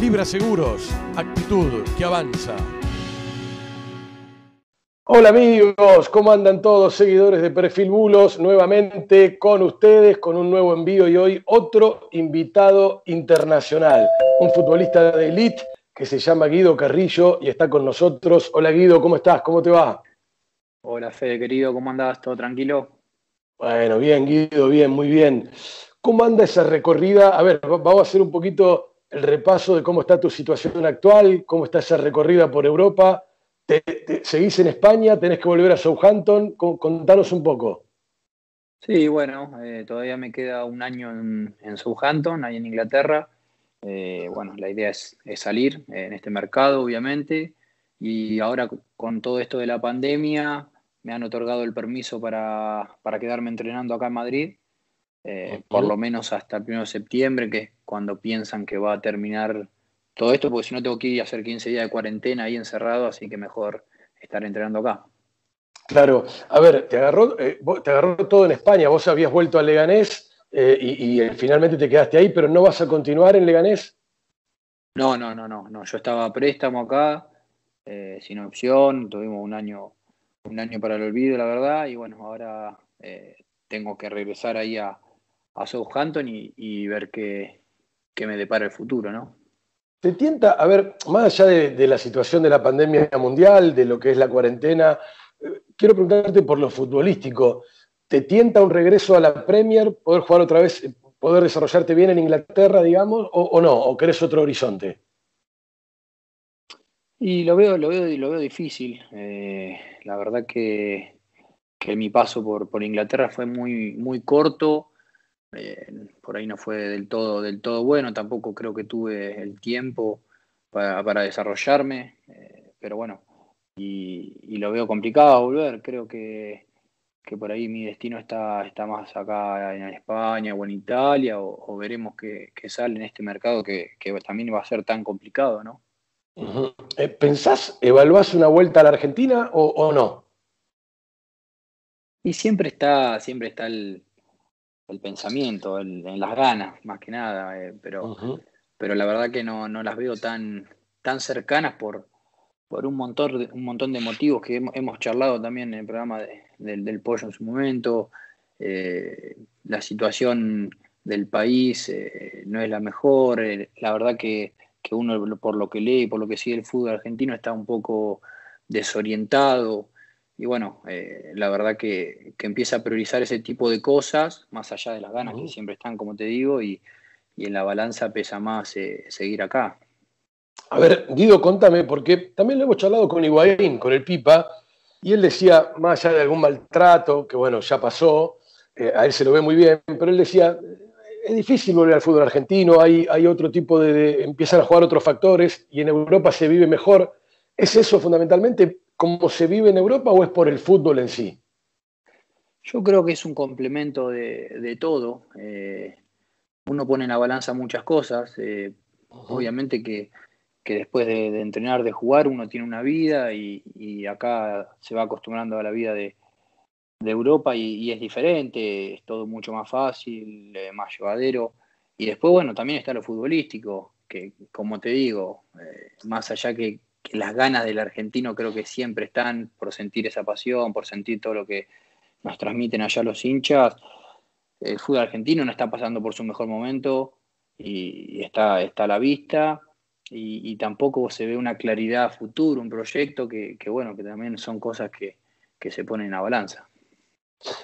Libra Seguros, actitud que avanza. Hola amigos, ¿cómo andan todos seguidores de Perfil Bulos? Nuevamente con ustedes, con un nuevo envío y hoy otro invitado internacional, un futbolista de elite que se llama Guido Carrillo y está con nosotros. Hola Guido, ¿cómo estás? ¿Cómo te va? Hola Fede, querido, ¿cómo andás? ¿Todo tranquilo? Bueno, bien Guido, bien, muy bien. ¿Cómo anda esa recorrida? A ver, vamos a hacer un poquito el repaso de cómo está tu situación actual, cómo está esa recorrida por Europa. ¿Te, seguís en España? ¿Tenés que volver a Southampton? Contanos un poco. Sí, bueno, eh, todavía me queda un año en, Southampton, ahí en Inglaterra. Eh, bueno, la idea es, salir en este mercado, obviamente. Y ahora con todo esto de la pandemia, me han otorgado el permiso para quedarme entrenando acá en Madrid. Eh, por lo menos hasta el 1 de septiembre, que es cuando piensan que va a terminar todo esto, porque si no tengo que ir a hacer 15 días de cuarentena ahí encerrado, así que mejor estar entrenando acá. Claro, a ver, te agarró, eh, te agarró todo en España, vos habías vuelto a Leganés eh, y, finalmente te quedaste ahí, pero no vas a continuar en Leganés. No, no, no, no, no. yo estaba a préstamo acá, sin opción, tuvimos un año, un año para el olvido, la verdad, y bueno, ahora tengo que regresar ahí a, a Southampton y, ver qué, me depara el futuro, ¿no? ¿Te tienta, a ver, más allá de, la situación de la pandemia mundial, de lo que es la cuarentena, eh, quiero preguntarte por lo futbolístico, ¿te tienta un regreso a la Premier, poder jugar otra vez, poder desarrollarte bien en Inglaterra, digamos, o, no? ¿O querés otro horizonte? Y lo veo, lo veo, lo veo difícil. Eh, la verdad que, que mi paso por, por Inglaterra fue muy, muy corto eh, por ahí no fue del todo, del todo bueno, tampoco creo que tuve el tiempo para, desarrollarme, eh, pero bueno, y, lo veo complicado volver, creo que, por ahí mi destino está, está más acá en España o en Italia, o, veremos qué, sale en este mercado que, también va a ser tan complicado, ¿no? Eh, ¿Pensás, evaluás una vuelta a la Argentina o, no? Y siempre está, siempre está el, el pensamiento, en las ganas, más que nada, eh, pero, pero la verdad que no, las veo tan, tan cercanas por, por un, montón de, un montón de motivos que hemos, charlado también en el programa del, pollo en su momento. Eh, la situación del país eh, no es la mejor, la verdad que, que, uno por lo que lee, por lo que sigue el fútbol argentino está un poco desorientado y bueno, eh, la verdad que, empieza a priorizar ese tipo de cosas, más allá de las ganas que siempre están, como te digo, y, en la balanza pesa más eh, seguir acá. A ver, Guido, contame, porque también lo hemos charlado con Higuaín, con el Pipa, y él decía, más allá de algún maltrato, que bueno, ya pasó, eh, a él se lo ve muy bien, pero él decía, es difícil volver al fútbol argentino, hay, hay otro tipo de, de, empiezan a jugar otros factores, y en Europa se vive mejor. ¿Es eso fundamentalmente? ¿Cómo se vive en Europa o es por el fútbol en sí? Yo creo que es un complemento de, todo. Eh, uno pone en la balanza muchas cosas. Eh, obviamente que, después de, entrenar, de jugar, uno tiene una vida y, acá se va acostumbrando a la vida de, Europa y, es diferente, es todo mucho más fácil, eh, más llevadero. Y después, bueno, también está lo futbolístico, que como te digo, más allá que, que las ganas del argentino creo que siempre están por sentir esa pasión, por sentir todo lo que nos transmiten allá los hinchas. El fútbol argentino no está pasando por su mejor momento y está, está a la vista y, tampoco se ve una claridad futuro, un proyecto que, bueno, que también son cosas que, que se ponen a balanza.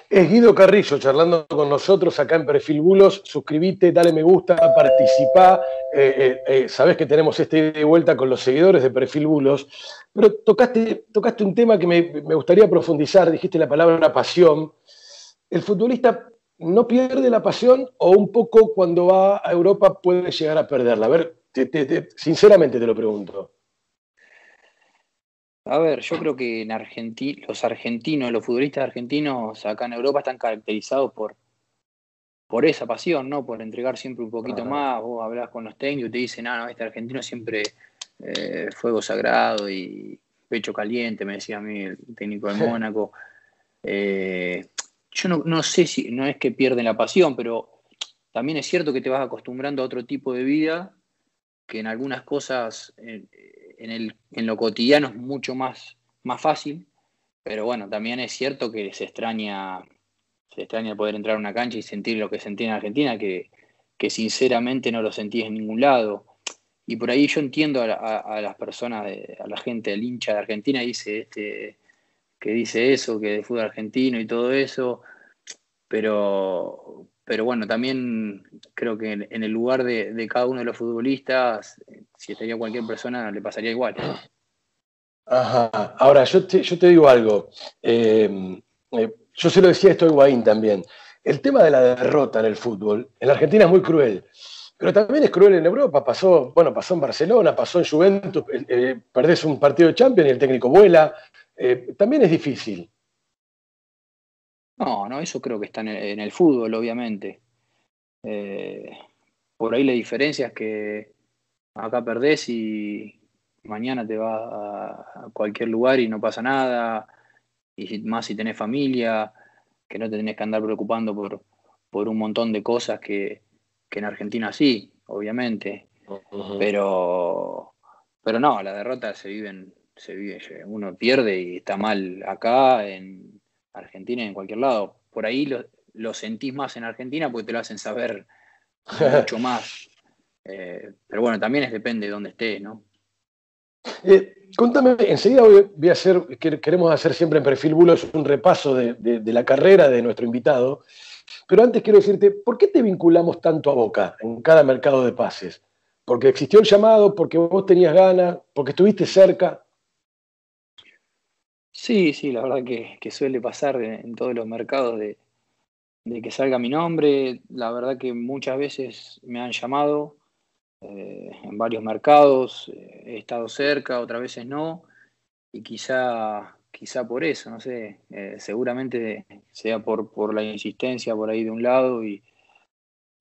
Es Guido Carrillo charlando con nosotros acá en Perfil Bulos. Suscribite, dale me gusta, participá. Eh, eh, eh, sabés que tenemos este de vuelta con los seguidores de Perfil Bulos. Pero tocaste, tocaste un tema que me, gustaría profundizar. Dijiste la palabra pasión. ¿El futbolista no pierde la pasión o un poco cuando va a Europa puede llegar a perderla? A ver, sinceramente te lo pregunto. A ver, yo creo que en Argentina, los argentinos, los futbolistas argentinos acá en Europa están caracterizados por, por esa pasión, ¿no? Por entregar siempre un poquito más. Vos hablas con los técnicos y te dicen, ah, no, este argentino siempre eh, fuego sagrado y pecho caliente, me decía a mí el técnico de Mónaco. Eh, yo no, no, sé si, no es que pierden la pasión, pero también es cierto que te vas acostumbrando a otro tipo de vida que en algunas cosas, en, el, en lo cotidiano es mucho más, más fácil, pero bueno, también es cierto que se extraña, se extraña poder entrar a una cancha y sentir lo que sentí en Argentina, que, que sinceramente no lo sentí en ningún lado. Y por ahí yo entiendo a, las personas, a la gente, el hincha de Argentina, dice este, que dice eso, que de fútbol argentino y todo eso, pero, pero bueno, también creo que en, el lugar de, cada uno de los futbolistas, si estaría cualquier persona, le pasaría igual. Ajá. Ahora, yo te, yo te digo algo. Eh, eh, yo se lo decía esto a Higuaín también. El tema de la derrota en el fútbol, en la Argentina es muy cruel. Pero también es cruel en Europa. Pasó, bueno, pasó en Barcelona, pasó en Juventus, eh, perdés un partido de Champions y el técnico vuela. también es difícil. No, no, eso creo que está en el, fútbol, obviamente. por ahí la diferencia es que acá perdés y, mañana te vas a cualquier lugar y no pasa nada, y más si tenés familia, que no te tenés que andar preocupando por, por un montón de cosas que, en Argentina sí, obviamente. Pero pero no, la derrota se vive, se vive, uno pierde y está mal acá, en Argentina y en cualquier lado. Por ahí lo, lo sentís más en Argentina porque te lo hacen saber mucho más. Eh, pero bueno, también es, depende de dónde estés, ¿no? Eh, contame, enseguida voy a hacer, queremos hacer siempre en Perfil Bulos un repaso de, la carrera de nuestro invitado, pero antes quiero decirte, ¿por qué te vinculamos tanto a Boca en cada mercado de pases? ¿Porque existió el llamado? ¿Porque vos tenías ganas? ¿Porque estuviste cerca? Sí, sí, la verdad que, suele pasar en todos los mercados de, que salga mi nombre. La verdad que muchas veces me han llamado eh, en varios mercados, eh, he estado cerca, otras veces no, y quizá, quizá por eso, no sé, eh, seguramente sea por, por la insistencia por ahí de un lado y,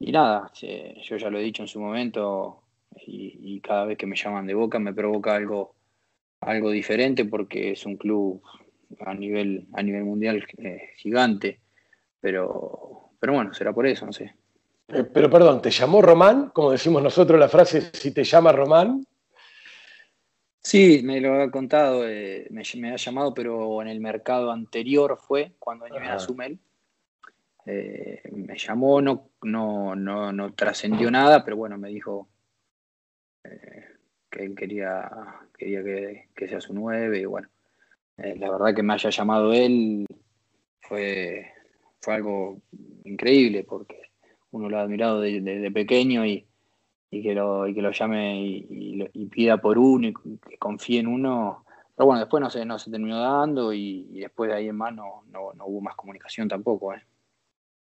y nada, yo ya lo he dicho en su momento y, cada vez que me llaman de Boca me provoca algo, algo diferente porque es un club a nivel, a nivel mundial gigante, pero, pero bueno, será por eso, no sé. Eh, pero perdón, ¿te llamó Román? Como decimos nosotros la frase, si te llama Román. Sí, me lo ha contado, eh, me, ha llamado, pero en el mercado anterior fue, cuando venía a Sumel. Eh, me llamó, no, no, no, no trascendió nada, pero bueno, me dijo que él quería, quería que, sea su nueve, y bueno, la verdad que me haya llamado él fue, fue algo increíble, porque uno lo ha admirado desde pequeño y, que lo, que lo llame y, pida por uno y que confíe en uno. Pero bueno, después no se, no se terminó dando y, después de ahí en más no, hubo más comunicación tampoco. ¿eh?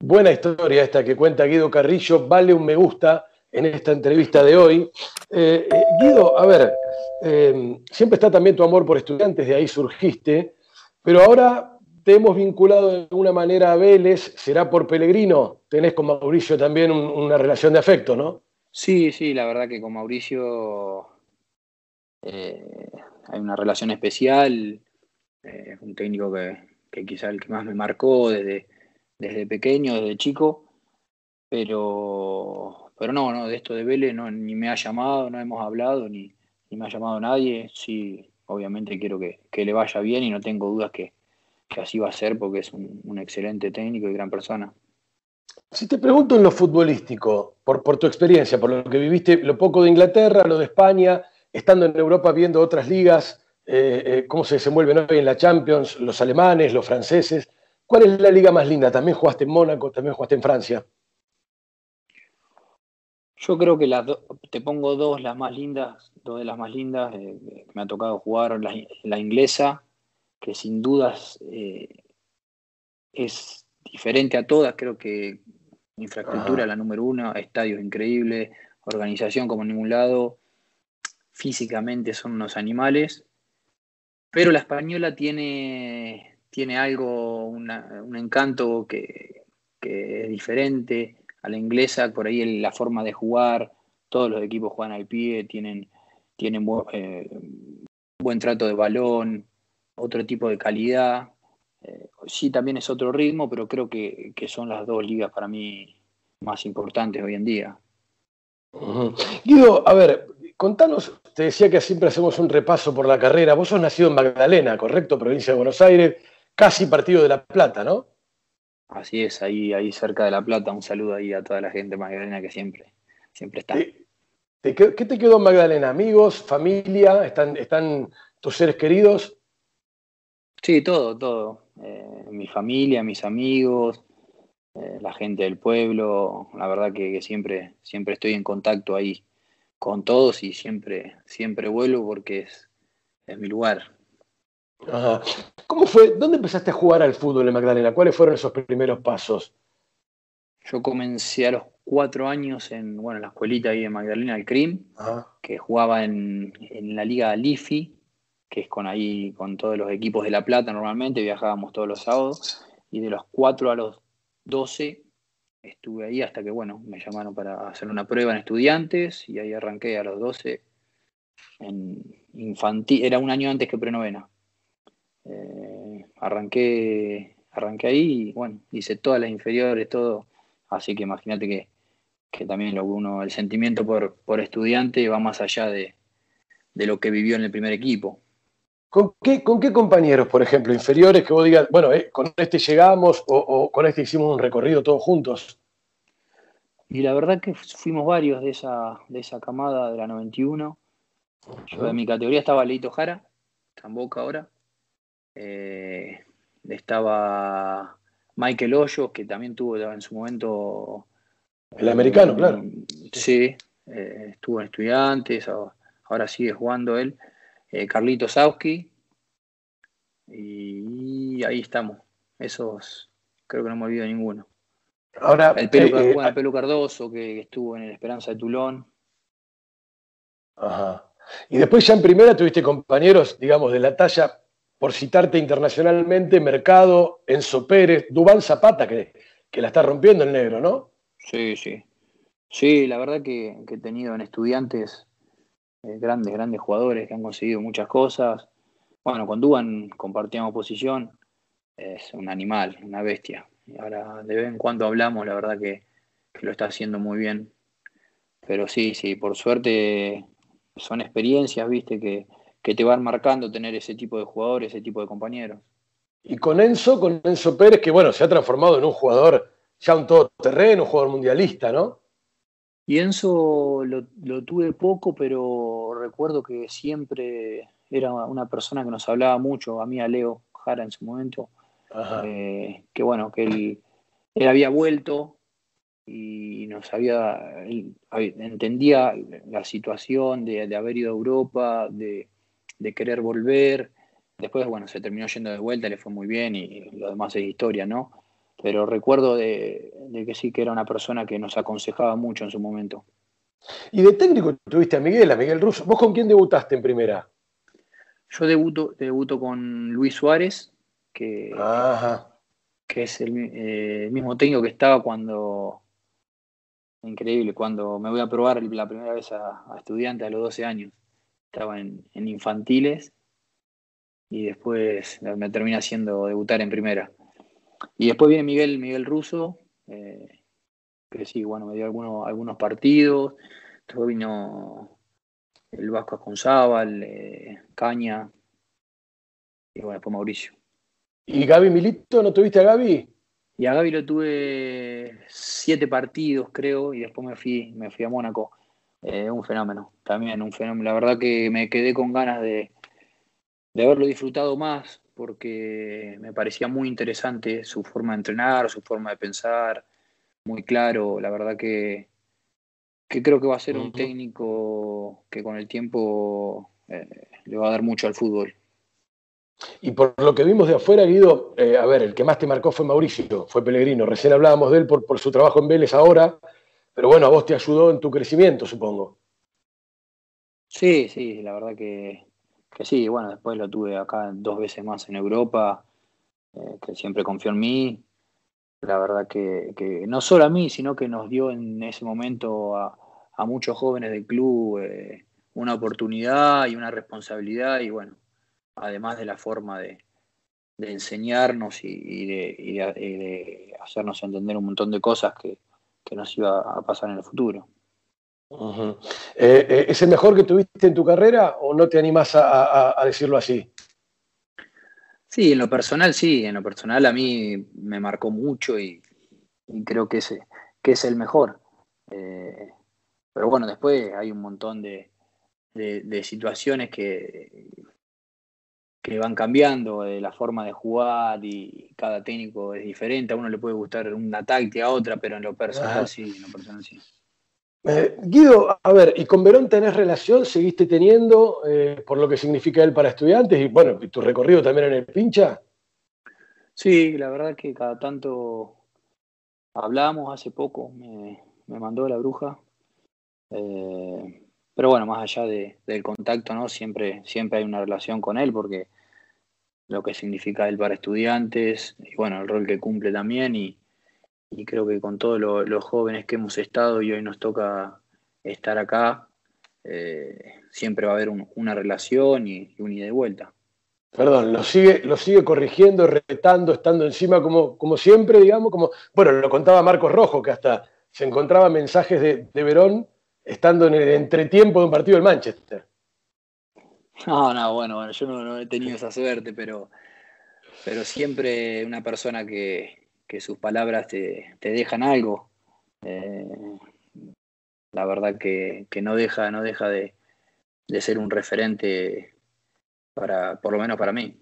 Buena historia esta que cuenta Guido Carrillo, vale un me gusta en esta entrevista de hoy. Eh, eh, Guido, a ver, siempre está también tu amor por estudiantes, de ahí surgiste, pero ahora te hemos vinculado de alguna manera a Vélez, será por Pellegrino, tenés con Mauricio también una relación de afecto, ¿no? Sí, sí, la verdad que con Mauricio eh, hay una relación especial, eh, un técnico que, quizá el que más me marcó desde, desde pequeño, desde chico, pero, pero no, no, de esto de Vélez no, ni me ha llamado, no hemos hablado, ni, me ha llamado nadie, sí, obviamente quiero que, que le vaya bien y no tengo dudas que que así va a ser porque es un, excelente técnico y gran persona. Si te pregunto en lo futbolístico, por, por, tu experiencia, por lo que viviste, lo poco de Inglaterra, lo de España, estando en Europa viendo otras ligas, eh, eh, cómo se desenvuelven hoy en la Champions, los alemanes, los franceses, ¿cuál es la liga más linda? También jugaste en Mónaco, también jugaste en Francia. Yo creo que te pongo dos las más lindas, dos de las más lindas eh, que me ha tocado jugar, la inglesa que sin dudas eh, es diferente a todas. Creo que infraestructura, la número uno, estadios increíbles, organización como en ningún lado, físicamente son unos animales, pero la española tiene, tiene algo, un encanto que, es diferente a la inglesa, por ahí la forma de jugar, todos los equipos juegan al pie, tienen, tienen eh, buen trato de balón, otro tipo de calidad. Eh, sí, también es otro ritmo, pero creo que, son las dos ligas para mí más importantes hoy en día. Guido, a ver, contanos, te decía que siempre hacemos un repaso por la carrera. Vos sos nacido en Magdalena, ¿correcto? Provincia de Buenos Aires, casi partido de La Plata, ¿no? Así es, ahí, ahí cerca de La Plata. Un saludo ahí a toda la gente Magdalena que siempre, siempre está. ¿Qué te quedó en Magdalena? ¿Amigos? ¿Familia? ¿Están, están tus seres queridos? Sí, todo, todo. Eh, mi familia, mis amigos, eh, la gente del pueblo. La verdad que, siempre, siempre estoy en contacto ahí con todos y siempre, siempre vuelvo porque es, es mi lugar. ¿Cómo fue? ¿Dónde empezaste a jugar al fútbol en Magdalena? ¿Cuáles fueron esos primeros pasos? Yo comencé a los cuatro años en bueno, la escuelita ahí de Magdalena, el CRIM, que jugaba en, la liga Lifi, que es con ahí, con todos los equipos de La Plata normalmente, viajábamos todos los sábados, y de los cuatro a los doce estuve ahí hasta que, bueno, me llamaron para hacer una prueba en estudiantes, y ahí arranqué a los doce en infantil, era un año antes que prenovena. Eh, arranqué, arranqué ahí y, bueno, hice todas las inferiores, todo Así que imagínate que, también lo uno, el sentimiento por, por estudiante va más allá de, lo que vivió en el primer equipo. ¿Con qué, ¿Con qué compañeros, por ejemplo, inferiores que vos digas, bueno, eh, con este llegamos o, con este hicimos un recorrido todos juntos? Y la verdad que fuimos varios de esa, de esa camada de la 91. Yo en mi categoría estaba Leito Jara, está en Boca ahora. Eh, estaba Michael Hoyos, que también tuvo en su momento... El americano, claro. Sí, eh, estuvo en estudiantes, ahora sigue jugando él. Eh, Carlito Sauski. Y ahí estamos. Esos creo que no me olvido ninguno. Ahora, el pelo, eh, el pelo Cardoso, que, estuvo en el Esperanza de Tulón. Ajá. Y después ya en primera tuviste compañeros, digamos, de la talla por citarte internacionalmente, Mercado, Enzo Pérez, Dubán Zapata, que, que la está rompiendo el negro, ¿no? Sí, sí. Sí, la verdad que, he tenido en estudiantes eh, grandes, grandes jugadores que han conseguido muchas cosas. Bueno, con Dubán compartíamos posición, es un animal, una bestia. Y ahora de vez en cuando hablamos, la verdad que, que lo está haciendo muy bien. Pero sí, sí, por suerte son experiencias, viste, que, que te van marcando tener ese tipo de jugadores, ese tipo de compañeros. Y con Enzo, con Enzo Pérez, que bueno, se ha transformado en un jugador ya un todoterreno, un jugador mundialista, ¿no? Y Enzo lo, tuve poco, pero recuerdo que siempre era una persona que nos hablaba mucho, a mí, a Leo Jara en su momento, eh, que bueno, que él, había vuelto y nos había, entendía la situación de, de haber ido a Europa, de, de querer volver. Después, bueno, se terminó yendo de vuelta, le fue muy bien y lo demás es historia, ¿no? Pero recuerdo de, que sí que era una persona que nos aconsejaba mucho en su momento. Y de técnico tuviste a Miguel, a Miguel Russo. ¿Vos con quién debutaste en primera? Yo debuto, debuto con Luis Suárez, que, que es el, eh, mismo técnico que estaba cuando, increíble, cuando me voy a probar la primera vez a, a estudiantes a los 12 años estaba en, infantiles y después me termina haciendo debutar en primera. Y después viene Miguel, Miguel Russo, eh, que sí, bueno, me dio algunos, algunos partidos. Después vino el Vasco Asconzábal, eh, Caña, y bueno, después Mauricio. ¿Y Gaby Milito? ¿No tuviste a Gaby? Y a Gaby lo tuve siete partidos, creo, y después me fui, me fui a Mónaco. Eh, un fenómeno, también un fenómeno. La verdad que me quedé con ganas de, haberlo disfrutado más porque me parecía muy interesante su forma de entrenar, su forma de pensar, muy claro. La verdad que, creo que va a ser un técnico que con el tiempo eh, le va a dar mucho al fútbol. Y por lo que vimos de afuera, Guido, eh, a ver, el que más te marcó fue Mauricio, fue Pellegrino. Recién hablábamos de él por, por su trabajo en Vélez ahora, pero bueno, a vos te ayudó en tu crecimiento, supongo. Sí, sí, la verdad que, sí. Bueno, después lo tuve acá dos veces más en Europa, eh, que siempre confió en mí. La verdad que, no solo a mí, sino que nos dio en ese momento a, muchos jóvenes del club eh, una oportunidad y una responsabilidad y bueno, además de la forma de, enseñarnos y, de, hacernos entender un montón de cosas que, que nos iba a pasar en el futuro. Eh, eh, ¿Es el mejor que tuviste en tu carrera o no te animas a, decirlo así? Sí, en lo personal sí, en lo personal a mí me marcó mucho y, creo que es, que es el mejor. Eh, pero bueno, después hay un montón de, situaciones que, que van cambiando, la forma de jugar y cada técnico es diferente. A uno le puede gustar una táctica, a otra, pero en lo personal sí, en lo personal sí. Eh, Guido, a ver, ¿y con Verón tenés relación? ¿Seguiste teniendo eh, por lo que significa él para estudiantes? Y bueno, tu recorrido también en el pincha. Sí, la verdad que cada tanto hablamos hace poco, me, mandó la bruja. Eh, pero bueno, más allá del contacto, ¿no? Siempre, siempre hay una relación con él porque lo que significa él para estudiantes y bueno, el rol que cumple también y, y creo que con todos los jóvenes que hemos estado y hoy nos toca estar acá, eh, siempre va a haber una relación y, un ida y vuelta. Perdón, lo sigue, lo sigue corrigiendo, retando, estando encima como, como siempre, digamos, como, bueno, lo contaba Marcos Rojo, que hasta se encontraba mensajes de, de Verón estando en el entretiempo de un partido del Manchester. No, no, bueno, bueno, yo no, he tenido esa suerte, pero, pero siempre una persona que, que sus palabras te, dejan algo. Eh, la verdad que, no deja, no deja de, ser un referente para, por lo menos para mí.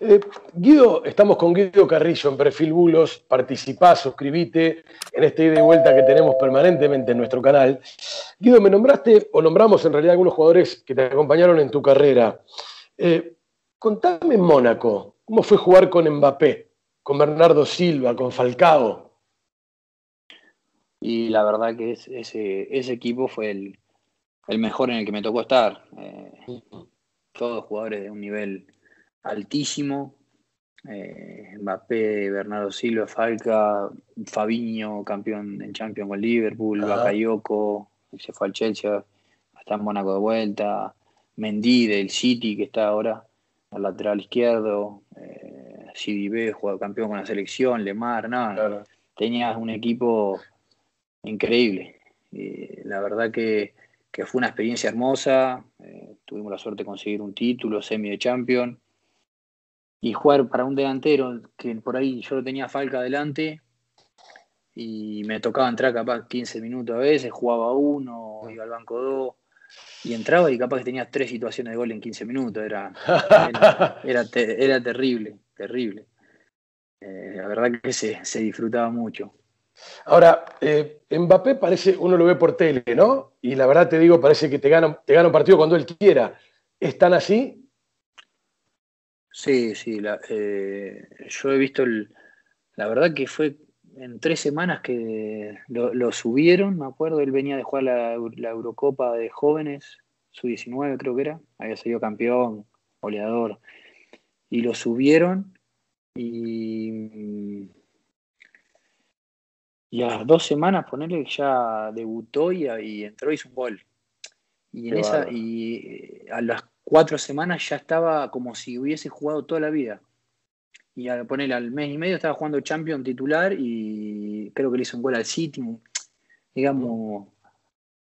Eh, Guido, estamos con Guido Carrillo en Perfil Bulos, participá, suscribite en esta ida y vuelta que tenemos permanentemente en nuestro canal. Guido, me nombraste, o nombramos en realidad algunos jugadores que te acompañaron en tu carrera. Eh, contame en Mónaco, ¿cómo fue jugar con Mbappé? con Bernardo Silva, con Falcao. Y la verdad que ese, ese equipo fue el, mejor en el que me tocó estar. Eh, todos jugadores de un nivel altísimo. Eh, Mbappé, Bernardo Silva, Falca, Fabiño, campeón en Champions con Liverpool, Bakayoko, se fue al Chelsea, está en Mónaco de vuelta, Mendy del City, que está ahora al lateral izquierdo, eh, CDB, jugó campeón con la selección, Lemar, no, tenías un equipo increíble. la verdad que, fue una experiencia hermosa, eh, tuvimos la suerte de conseguir un título, semi de champion, y jugar para un delantero que por ahí yo lo tenía Falca adelante y me tocaba entrar capaz 15 minutos a veces, jugaba uno, iba al banco dos y entraba y capaz que tenía tres situaciones de gol en 15 minutos, era, era, era terrible terrible. Eh, la verdad que se, disfrutaba mucho. Ahora, eh, Mbappé parece, uno lo ve por tele, ¿no? Y la verdad te digo, parece que te gana, te gana un partido cuando él quiera. ¿Es tan así? Sí, sí. Eh, yo he visto, la verdad que fue en tres semanas que lo, subieron, me acuerdo, él venía de jugar la, la Eurocopa de jóvenes, su 19 creo que era, había sido campeón, goleador y lo subieron y, y a las dos semanas ponerle que ya debutó y, y entró y hizo un gol. Y, en esa, y a las cuatro semanas ya estaba como si hubiese jugado toda la vida. Y al ponerle al mes y medio estaba jugando Champion titular y creo que le hizo un gol al City. Digamos,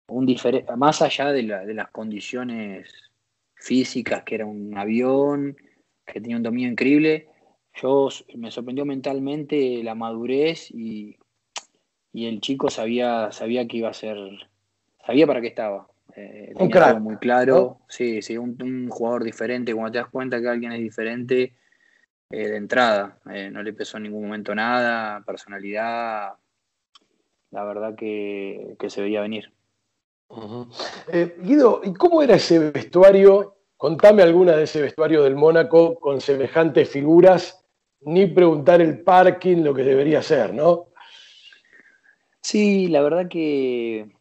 un más allá de, de las condiciones físicas, que era un avión, que tenía un dominio increíble. Yo me sorprendió mentalmente la madurez y, el chico sabía, sabía que iba a ser, sabía para qué estaba. Eh, un crack. Muy claro, sí, sí, un, jugador diferente. Cuando te das cuenta que alguien es diferente eh, de entrada, eh, no le pesó en ningún momento nada, personalidad, la verdad que, se veía venir. Guido, ¿y cómo era ese vestuario Contame alguna de ese vestuario del Mónaco con semejantes figuras, ni preguntar el parking lo que debería ser, ¿no? Sí, la verdad que,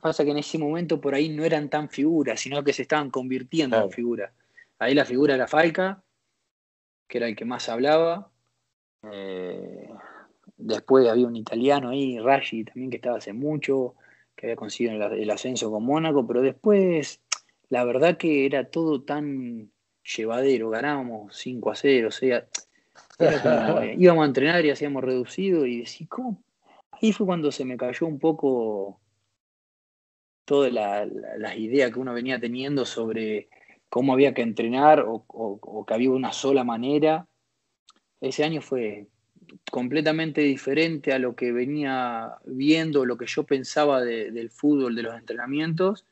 pasa que en ese momento por ahí no eran tan figuras, sino que se estaban convirtiendo en figuras. Ahí la figura era Falca, que era el que más hablaba. Eh, después había un italiano ahí, Rashi, también que estaba hace mucho, que había conseguido el ascenso con Mónaco, pero después la verdad que era todo tan llevadero, ganábamos 5 a 0, o sea, eh, íbamos a entrenar y hacíamos reducido y decís, ¿cómo? Ahí fue cuando se me cayó un poco todas las ideas que uno venía teniendo sobre cómo había que entrenar o, que había una sola manera. Ese año fue completamente diferente a lo que venía viendo, lo que yo pensaba del fútbol, de los entrenamientos.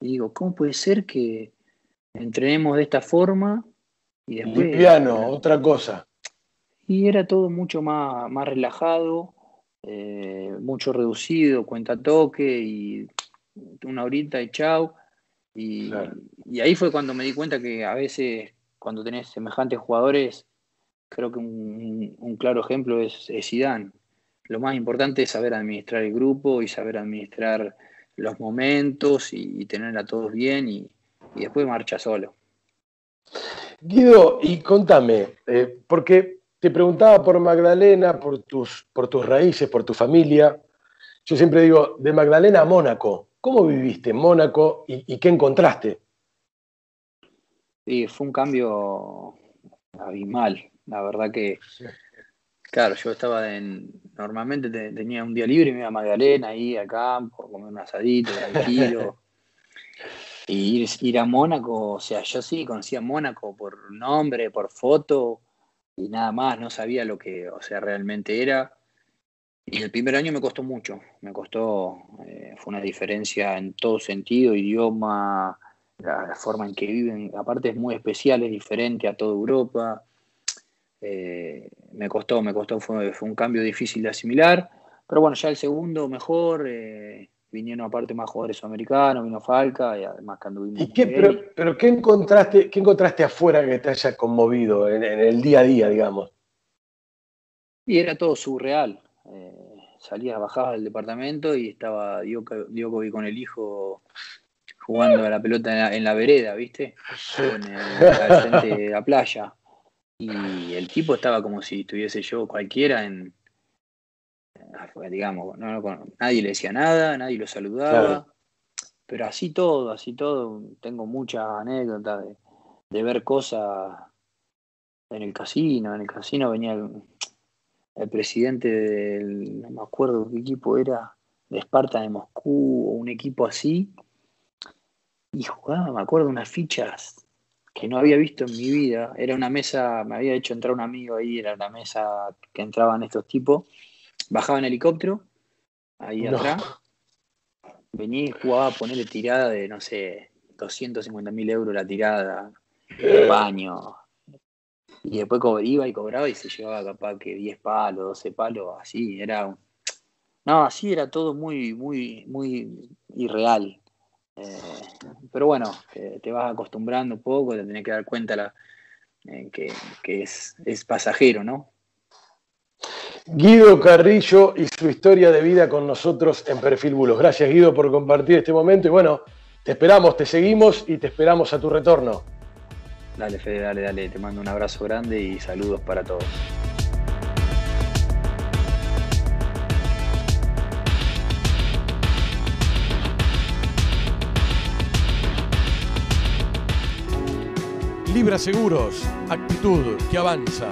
Y digo, ¿cómo puede ser que entrenemos de esta forma? Y después... piano, otra cosa. Y era todo mucho más, más relajado, eh, mucho reducido, cuenta toque y una horita y chau. Y, ahí fue cuando me di cuenta que a veces cuando tenés semejantes jugadores, creo que un, claro ejemplo es, es Zidane. Lo más importante es saber administrar el grupo y saber administrar los momentos y, tener a todos bien y, después marcha solo. Guido, y contame, eh, porque te preguntaba por Magdalena, por tus, por tus raíces, por tu familia. Yo siempre digo, de Magdalena a Mónaco, ¿Cómo viviste en Mónaco y, qué encontraste? Sí, fue un cambio abismal. La verdad que, claro, yo estaba en. Normalmente tenía un día libre y me iba a Magdalena ahí a campo, comer un asadito, tranquilo. y ir, ir, a Mónaco, o sea, yo sí conocía Mónaco por nombre, por foto y nada más, no sabía lo que, o sea, realmente era. Y el primer año me costó mucho, me costó, eh, fue una diferencia en todo sentido, idioma, la, forma en que viven, aparte es muy especial, es diferente a toda Europa. Eh, me costó, me costó, fue, un cambio difícil de asimilar, pero bueno, ya el segundo mejor, eh, vinieron aparte más jugadores americanos, vino Falca y además que anduvimos. ¿Y qué, pero, pero, qué encontraste, qué encontraste afuera que te haya conmovido en el día a día, digamos? Y era todo surreal, eh, salías, bajabas del departamento y estaba Djokovic con el hijo jugando a la pelota en la, vereda, ¿viste? En el, al frente de la playa. Y el tipo estaba como si estuviese yo cualquiera en, digamos, nadie le decía nada, nadie lo saludaba, pero así todo, así todo, tengo muchas anécdotas de, de, ver cosas en el casino, en el casino venía el presidente del, no me acuerdo qué equipo era, de Esparta de Moscú o un equipo así, y jugaba, me acuerdo, unas fichas que no había visto en mi vida. Era una mesa, me había hecho entrar un amigo ahí, era una mesa que entraban estos tipos, bajaba en helicóptero, ahí atrás, venía y jugaba a ponerle tirada de, no sé, 250 mil euros la tirada, baño, y después iba y cobraba y se llevaba capaz que 10 palos, 12 palos, así, era... No, así era todo muy, muy, muy irreal. Eh, pero bueno, te, vas acostumbrando un poco, te tenés que dar cuenta eh, que, es, es, pasajero, ¿no? Guido Carrillo y su historia de vida con nosotros en Perfil Bulos. Gracias Guido por compartir este momento y bueno, te esperamos, te seguimos y te esperamos a tu retorno. Dale, Fede, dale, dale. Te mando un abrazo grande y saludos para todos. Libra Seguros, actitud que avanza.